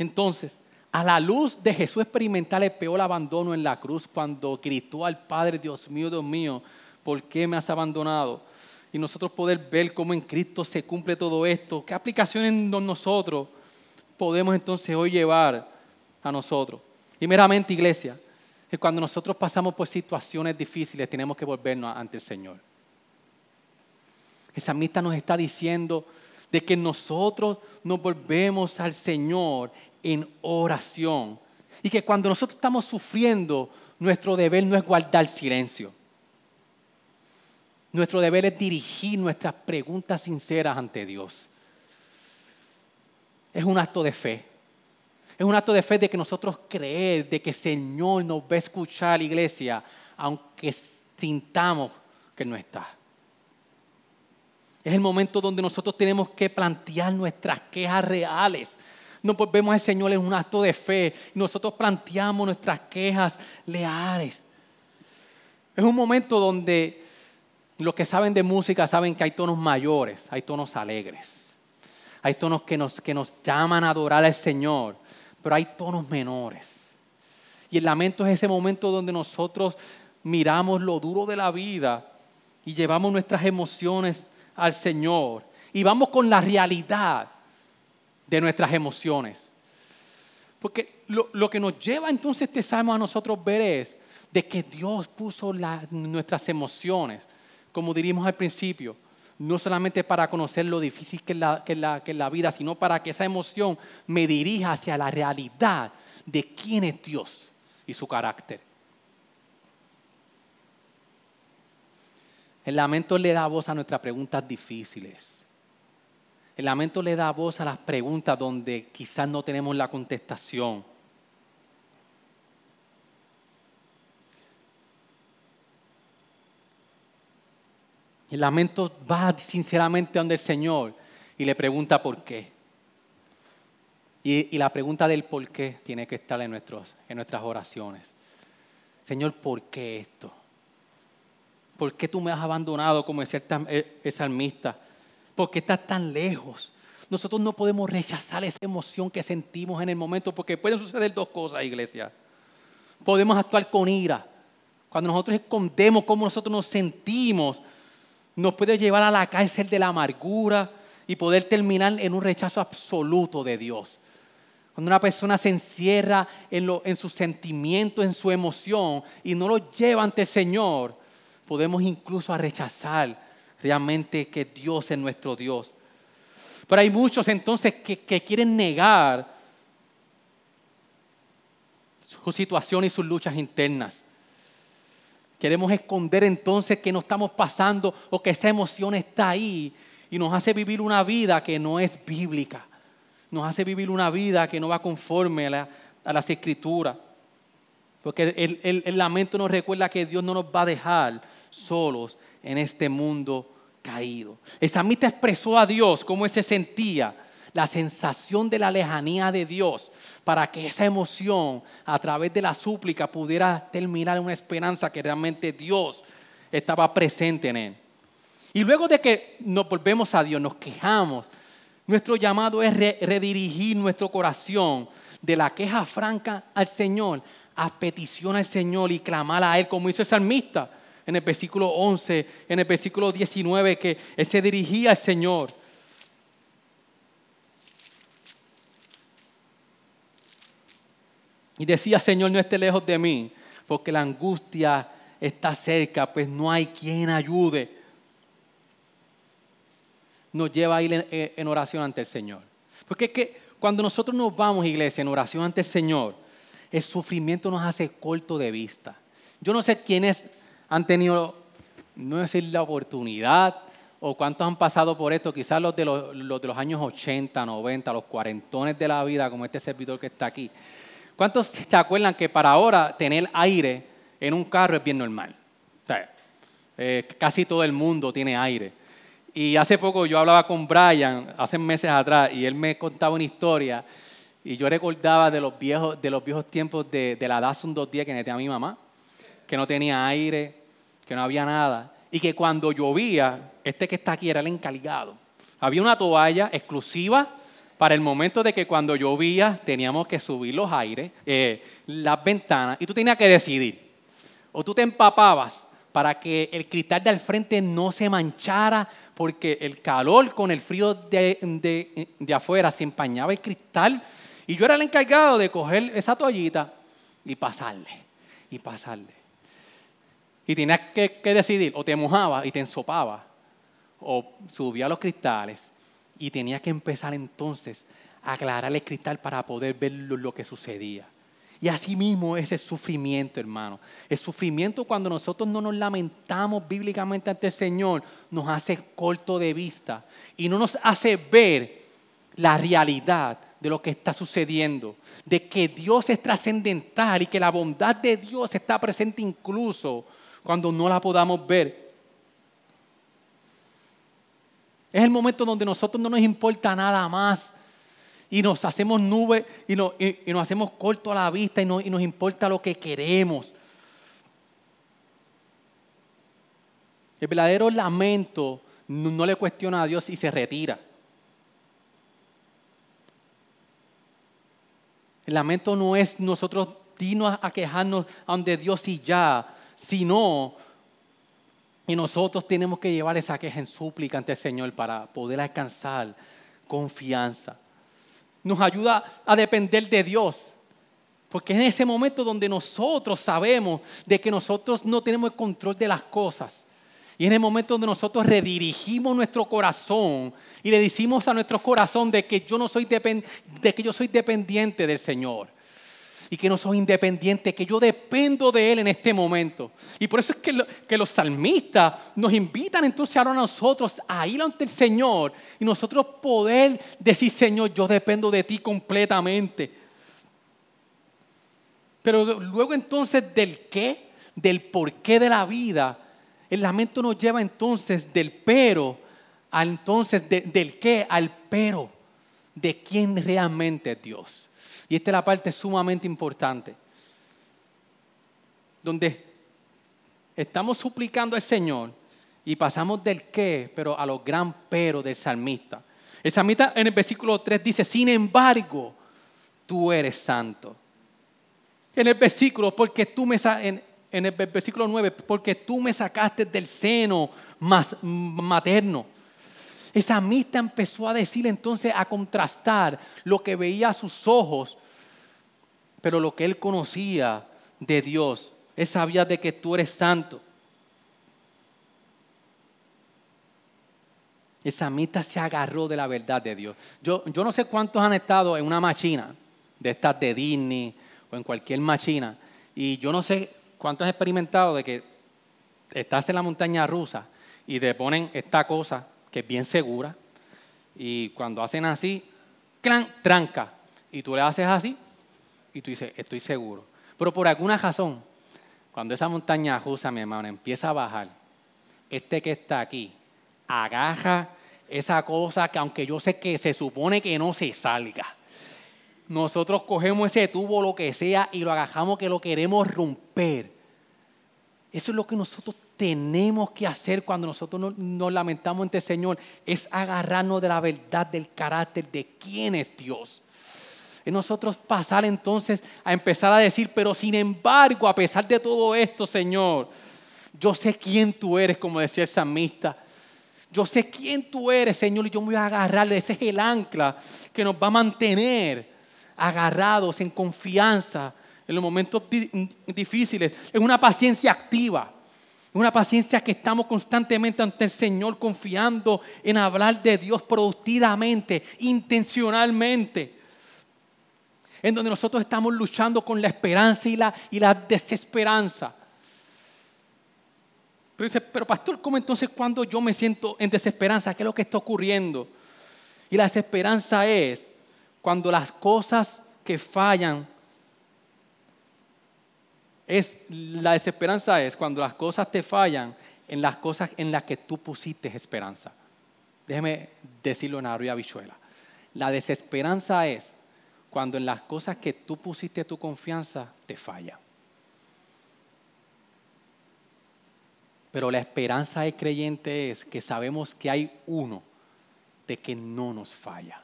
Entonces, a la luz de Jesús experimentar el peor abandono en la cruz cuando gritó al Padre, Dios mío, Dios mío, ¿por qué me has abandonado? Y nosotros poder ver cómo en Cristo se cumple todo esto, qué aplicaciones nosotros podemos entonces hoy llevar a nosotros. Y meramente, iglesia, que cuando nosotros pasamos por situaciones difíciles tenemos que volvernos ante el Señor. El salmista nos está diciendo de que nosotros nos volvemos al Señor en oración. Y que cuando nosotros estamos sufriendo, nuestro deber no es guardar silencio. Nuestro deber es dirigir nuestras preguntas sinceras ante Dios. Es un acto de fe. Es un acto de fe de que nosotros creer de que el Señor nos va a escuchar, iglesia, aunque sintamos que no está. Es el momento donde nosotros tenemos que plantear nuestras quejas reales. Nos volvemos al Señor en un acto de fe. Nosotros planteamos nuestras quejas leales. Es un momento donde los que saben de música saben que hay tonos mayores, hay tonos alegres. Hay tonos que nos, que nos llaman a adorar al Señor, pero hay tonos menores. Y el lamento es ese momento donde nosotros miramos lo duro de la vida y llevamos nuestras emociones al Señor y vamos con la realidad de nuestras emociones. Porque lo, que nos lleva entonces este salmo a nosotros ver es de que Dios puso nuestras emociones, como diríamos al principio, no solamente para conocer lo difícil que es la, que la, que la vida, sino para que esa emoción me dirija hacia la realidad de quién es Dios y su carácter. El lamento le da voz a nuestras preguntas difíciles. El lamento le da voz a las preguntas donde quizás no tenemos la contestación. El lamento va sinceramente donde el Señor y le pregunta por qué. Y, la pregunta del por qué tiene que estar en, nuestros, en nuestras oraciones. Señor, ¿por qué esto? ¿Por qué tú me has abandonado como decía el salmista? ¿Por qué estás tan lejos? Nosotros no podemos rechazar esa emoción que sentimos en el momento porque pueden suceder dos cosas, iglesia. Podemos actuar con ira. Cuando nosotros escondemos cómo nosotros nos sentimos, nos puede llevar a la cárcel de la amargura y poder terminar en un rechazo absoluto de Dios. Cuando una persona se encierra en su sentimiento, en su emoción y no lo lleva ante el Señor, podemos incluso a rechazar realmente que Dios es nuestro Dios. Pero hay muchos entonces que, que quieren negar su situación y sus luchas internas. Queremos esconder entonces que no estamos pasando o que esa emoción está ahí y nos hace vivir una vida que no es bíblica. Nos hace vivir una vida que no va conforme a, las escrituras. Porque el, lamento nos recuerda que Dios no nos va a dejar solos en este mundo caído. El salmista expresó a Dios cómo se sentía, la sensación de la lejanía de Dios, para que esa emoción a través de la súplica pudiera terminar en una esperanza que realmente Dios estaba presente en él. Y luego de que nos volvemos a Dios, nos quejamos, nuestro llamado es redirigir nuestro corazón de la queja franca al Señor a petición al Señor y clamar a Él como hizo el salmista en el versículo 11, en el versículo 19, que Él se dirigía al Señor. Y decía, Señor, no esté lejos de mí, porque la angustia está cerca, pues no hay quien ayude. Nos lleva a ir en, oración ante el Señor. Porque es que cuando nosotros nos vamos, iglesia, en oración ante el Señor, el sufrimiento nos hace corto de vista. Yo no sé quiénes han tenido, no decir la oportunidad, o cuántos han pasado por esto, quizás los de los, los, de los años 80, 90, los cuarentones de la vida, como este servidor que está aquí. ¿Cuántos se acuerdan que para ahora tener aire en un carro es bien normal? Eh, casi todo el mundo tiene aire. Y hace poco yo hablaba con Brian, hace meses atrás, y él me contaba una historia, y yo recordaba de los viejos, de los viejos tiempos de, de la Datsun 210 que tenía mi mamá, que no tenía aire, que no había nada, y que cuando llovía, este que está aquí era el encargado. Había una toalla exclusiva para el momento de que cuando llovía teníamos que subir los aires, eh, las ventanas, y tú tenías que decidir. O tú te empapabas para que el cristal del frente no se manchara, porque el calor con el frío de, de, afuera se empañaba el cristal. Y yo era el encargado de coger esa toallita y pasarle. y pasarle. Y tenías que, decidir, o te mojaba y te ensopaba, o subía los cristales y tenía que empezar entonces a aclarar el cristal para poder ver lo, que sucedía. Y así mismo es el sufrimiento, hermano. El sufrimiento cuando nosotros no nos lamentamos bíblicamente ante el Señor, nos hace corto de vista y no nos hace ver la realidad de lo que está sucediendo, de que Dios es trascendental y que la bondad de Dios está presente incluso cuando no la podamos ver. Es el momento donde nosotros no nos importa nada más y nos hacemos nubes y, nos hacemos corto a la vista y, nos importa lo que queremos. El verdadero lamento no le cuestiona a Dios y se retira. El lamento no es nosotros dinos a quejarnos ante Dios y ya, sino y nosotros tenemos que llevar esa queja en súplica ante el Señor para poder alcanzar confianza. Nos ayuda a depender de Dios. Porque en ese momento donde nosotros sabemos de que nosotros no tenemos el control de las cosas. Y en el momento donde nosotros redirigimos nuestro corazón y le decimos a nuestro corazón de que yo no soy de que yo soy dependiente del Señor y que no soy independiente, que yo dependo de Él en este momento. Y por eso es que, los salmistas nos invitan entonces ahora a nosotros a ir ante el Señor y nosotros poder decir, Señor, yo dependo de ti completamente. Pero luego entonces del qué, del porqué de la vida, el lamento nos lleva entonces del pero, a entonces del qué al pero, de quién realmente es Dios. Y esta es la parte sumamente importante, donde estamos suplicando al Señor y pasamos del qué, pero a los gran pero del salmista. El salmista en el versículo 3 dice, sin embargo, tú eres santo. En el versículo, porque tú me en, en el versículo 9, porque tú me sacaste del seno más materno. Esa amistad empezó a decir entonces, a contrastar lo que veía a sus ojos, pero lo que él conocía de Dios. Él sabía de que tú eres santo. Esa amistad se agarró de la verdad de Dios. Yo, yo no sé cuántos han estado en una máquina de estas de Disney o en cualquier máquina. Y yo no sé cuántos han experimentado de que estás en la montaña rusa y te ponen esta cosa que es bien segura, y cuando hacen así, clan, tranca, y tú le haces así, y tú dices, estoy seguro. Pero por alguna razón, cuando esa montaña rusa, mi hermano, empieza a bajar, este que está aquí, agaja esa cosa que aunque yo sé que se supone que no se salga, nosotros cogemos ese tubo, lo que sea, y lo agajamos que lo queremos romper. Eso es lo que nosotros tenemos que hacer cuando nosotros nos, lamentamos ante el Señor, es agarrarnos de la verdad del carácter de quién es Dios. Es nosotros pasar entonces a empezar a decir, pero sin embargo, a pesar de todo esto, Señor, yo sé quién tú eres, como decía el salmista. Yo sé quién tú eres, Señor, y yo me voy a agarrar. Ese es el ancla que nos va a mantener agarrados en confianza en los momentos difíciles. Es una paciencia activa. Una paciencia que estamos constantemente ante el Señor confiando en hablar de Dios productivamente, intencionalmente. En donde nosotros estamos luchando con la esperanza y la, y la desesperanza. Pero dice, pero pastor, ¿cómo entonces cuando yo me siento en desesperanza? ¿Qué es lo que está ocurriendo? Y la desesperanza es cuando las cosas que fallan es la desesperanza es cuando las cosas te fallan en las cosas en las que tú pusiste esperanza. Déjeme decirlo en arroyo bichuela. La desesperanza es cuando en las cosas que tú pusiste tu confianza te falla. Pero la esperanza de creyente es que sabemos que hay uno de que no nos falla.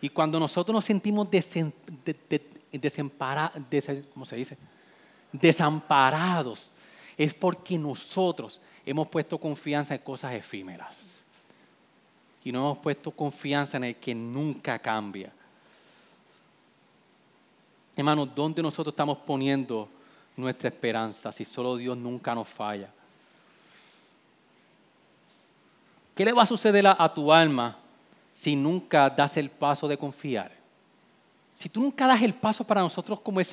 Y cuando nosotros nos sentimos desemparados, ¿cómo se dice? Desamparados, es porque nosotros hemos puesto confianza en cosas efímeras. Y no hemos puesto confianza en el que nunca cambia. Hermanos, ¿dónde nosotros estamos poniendo nuestra esperanza si solo Dios nunca nos falla? ¿Qué le va a suceder a, tu alma si nunca das el paso de confiar? Si tú nunca das el paso para nosotros como el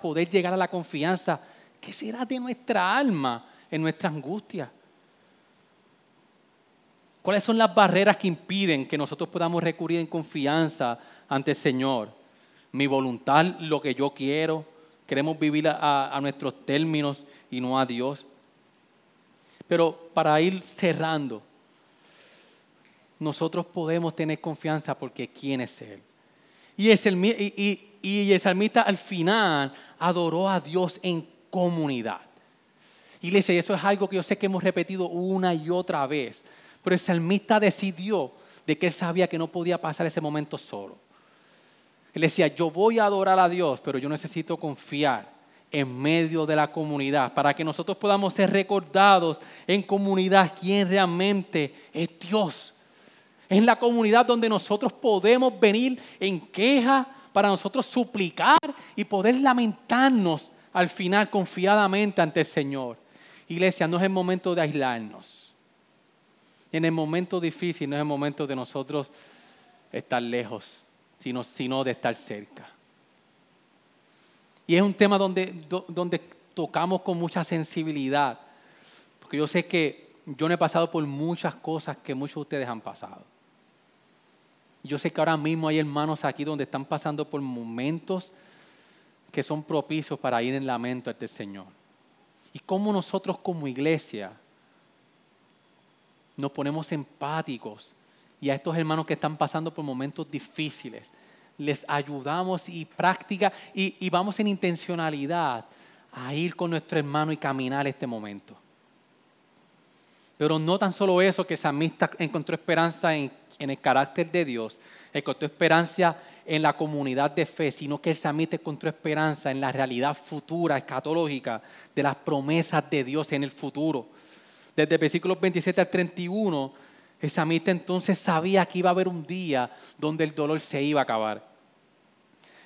poder llegar a la confianza, ¿qué será de nuestra alma en nuestra angustia? ¿Cuáles son las barreras que impiden que nosotros podamos recurrir en confianza ante el Señor? Mi voluntad, lo que yo quiero. Queremos vivir a nuestros términos y no a Dios. Pero para ir cerrando, nosotros podemos tener confianza porque ¿quién es Él? Y, el, salmista al final adoró a Dios en comunidad. Y eso es algo que yo sé que hemos repetido una y otra vez. Pero el salmista decidió de que él sabía que no podía pasar ese momento solo. Él decía, yo voy a adorar a Dios, pero yo necesito confiar en medio de la comunidad para que nosotros podamos ser recordados en comunidad quién realmente es Dios en la comunidad donde nosotros podemos venir en queja para nosotros suplicar y poder lamentarnos al final confiadamente ante el Señor. Iglesia, no es el momento de aislarnos. En el momento difícil no es el momento de nosotros estar lejos, sino, sino de estar cerca. Y es un tema donde, donde tocamos con mucha sensibilidad, porque yo sé que yo no he pasado por muchas cosas que muchos de ustedes han pasado. Yo sé que ahora mismo hay hermanos aquí donde están pasando por momentos que son propicios para ir en lamento ante el Señor. Y cómo nosotros como iglesia nos ponemos empáticos y a estos hermanos que están pasando por momentos difíciles, les ayudamos y práctica y, y vamos en intencionalidad a ir con nuestro hermano y caminar este momento. Pero no tan solo eso, que Samista encontró esperanza en, el carácter de Dios, encontró esperanza en la comunidad de fe, sino que el encontró esperanza en la realidad futura, escatológica, de las promesas de Dios en el futuro. Desde versículos 27 al 31, el entonces sabía que iba a haber un día donde el dolor se iba a acabar.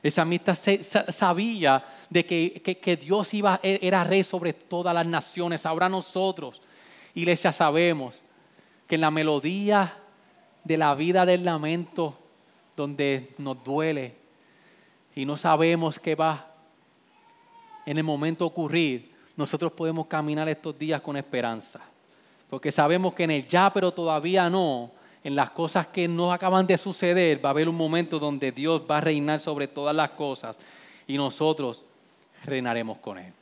El samita sabía de que, Dios iba, era rey sobre todas las naciones. Ahora nosotros Iglesia, sabemos que en la melodía de la vida del lamento, donde nos duele y no sabemos qué va en el momento ocurrir, nosotros podemos caminar estos días con esperanza. Porque sabemos que en el ya, pero todavía no, en las cosas que no acaban de suceder, va a haber un momento donde Dios va a reinar sobre todas las cosas y nosotros reinaremos con Él.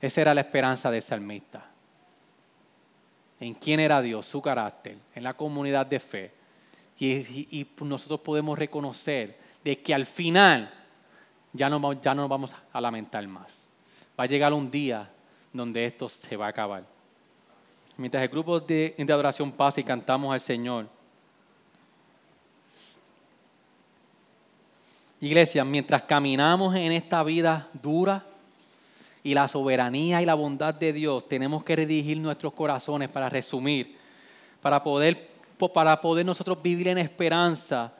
Esa era la esperanza del salmista en quién era Dios, su carácter, en la comunidad de fe. Y, nosotros podemos reconocer de que al final ya no, ya no nos vamos a lamentar más. Va a llegar un día donde esto se va a acabar. Mientras el grupo de, de adoración pasa y cantamos al Señor. Iglesia, mientras caminamos en esta vida dura, y la soberanía y la bondad de Dios, tenemos que redirigir nuestros corazones para resumir, para poder, para poder nosotros vivir en esperanza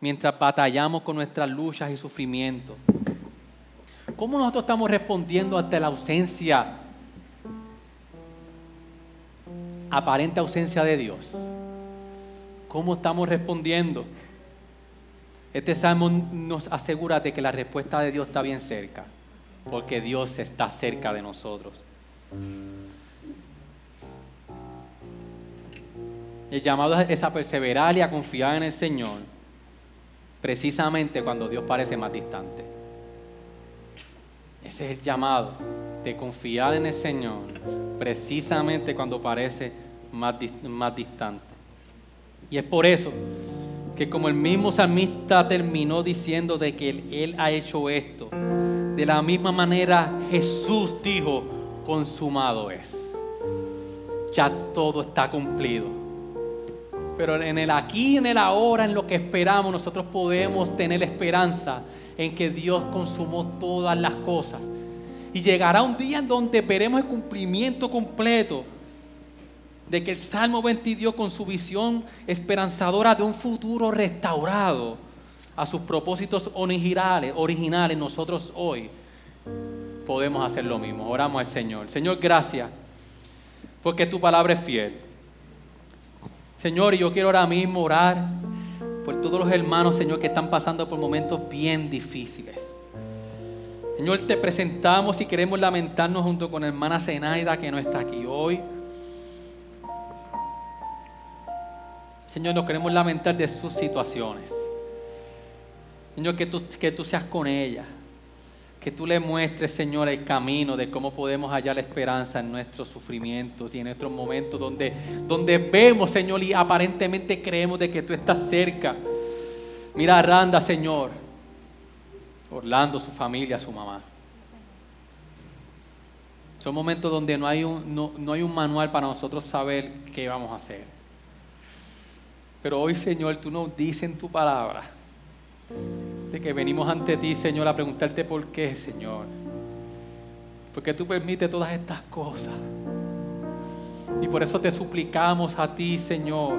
mientras batallamos con nuestras luchas y sufrimientos. ¿Cómo nosotros estamos respondiendo ante la ausencia, aparente ausencia de Dios? ¿Cómo estamos respondiendo? Este salmo nos asegura de que la respuesta de Dios está bien cerca porque Dios está cerca de nosotros. El llamado es a perseverar y a confiar en el Señor, precisamente cuando Dios parece más distante. Ese es el llamado de confiar en el Señor, precisamente cuando parece más, distante. Y es por eso que como el mismo salmista terminó diciendo de que él ha hecho esto, de la misma manera Jesús dijo, consumado es. Ya todo está cumplido. Pero en el aquí, en el ahora, en lo que esperamos, nosotros podemos tener esperanza en que Dios consumó todas las cosas. Y llegará un día en donde veremos el cumplimiento completo de que el Salmo 22 con su visión esperanzadora de un futuro restaurado a sus propósitos originales, originales nosotros hoy podemos hacer lo mismo. Oramos al Señor. Señor, gracias, porque tu palabra es fiel. Señor, y yo quiero ahora mismo orar por todos los hermanos, Señor, que están pasando por momentos bien difíciles. Señor, te presentamos y queremos lamentarnos junto con hermana Zenaida que no está aquí hoy. Señor, nos queremos lamentar de sus situaciones. Señor, que tú, que tú seas con ella. Que tú le muestres, Señor, el camino de cómo podemos hallar la esperanza en nuestros sufrimientos y en nuestros momentos donde, donde vemos, Señor, y aparentemente creemos de que tú estás cerca. Mira a Randa, Señor. Orlando, su familia, su mamá. Son momentos donde no hay, un, no, no hay un manual para nosotros saber qué vamos a hacer. Pero hoy, Señor, tú nos dices en tu palabra de que venimos ante ti, Señor, a preguntarte por qué, Señor. Porque tú permites todas estas cosas. Y por eso te suplicamos a ti, Señor,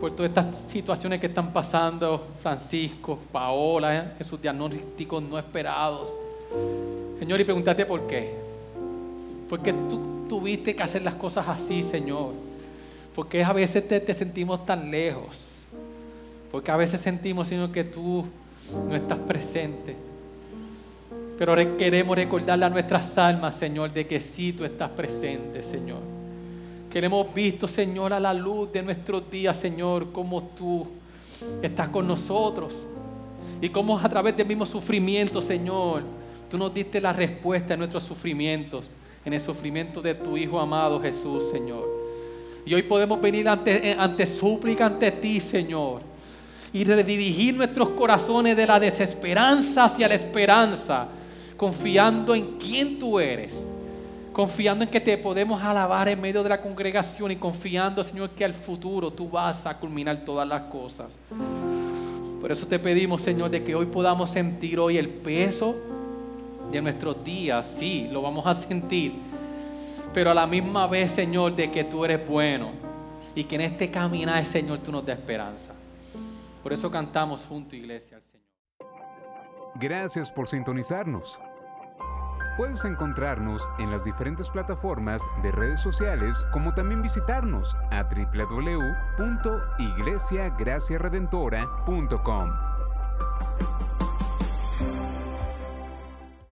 por todas estas situaciones que están pasando, Francisco, Paola, esos diagnósticos no esperados. Señor, y preguntarte por qué. Porque tú tuviste que hacer las cosas así, Señor. Porque a veces te sentimos tan lejos. Porque a veces sentimos, Señor, que tú no estás presente. Pero queremos recordarle a nuestras almas, Señor, de que sí tú estás presente, Señor. Que hemos visto, Señor, a la luz de nuestros días, Señor, cómo tú estás con nosotros. Y cómo a través del mismo sufrimiento, Señor, tú nos diste la respuesta a nuestros sufrimientos, en el sufrimiento de tu Hijo amado Jesús, Señor. Y hoy podemos venir ante, ante súplica ante ti, Señor y redirigir nuestros corazones de la desesperanza hacia la esperanza, confiando en quién tú eres, confiando en que te podemos alabar en medio de la congregación y confiando, Señor, que al futuro tú vas a culminar todas las cosas. Por eso te pedimos, Señor, de que hoy podamos sentir hoy el peso de nuestros días. Sí, lo vamos a sentir. Pero a la misma vez, Señor, de que tú eres bueno y que en este caminar, Señor, tú nos da esperanza. Por eso cantamos junto, iglesia, al Señor. Gracias por sintonizarnos. Puedes encontrarnos en las diferentes plataformas de redes sociales, como también visitarnos a www.iglesiagraciaredentora.com.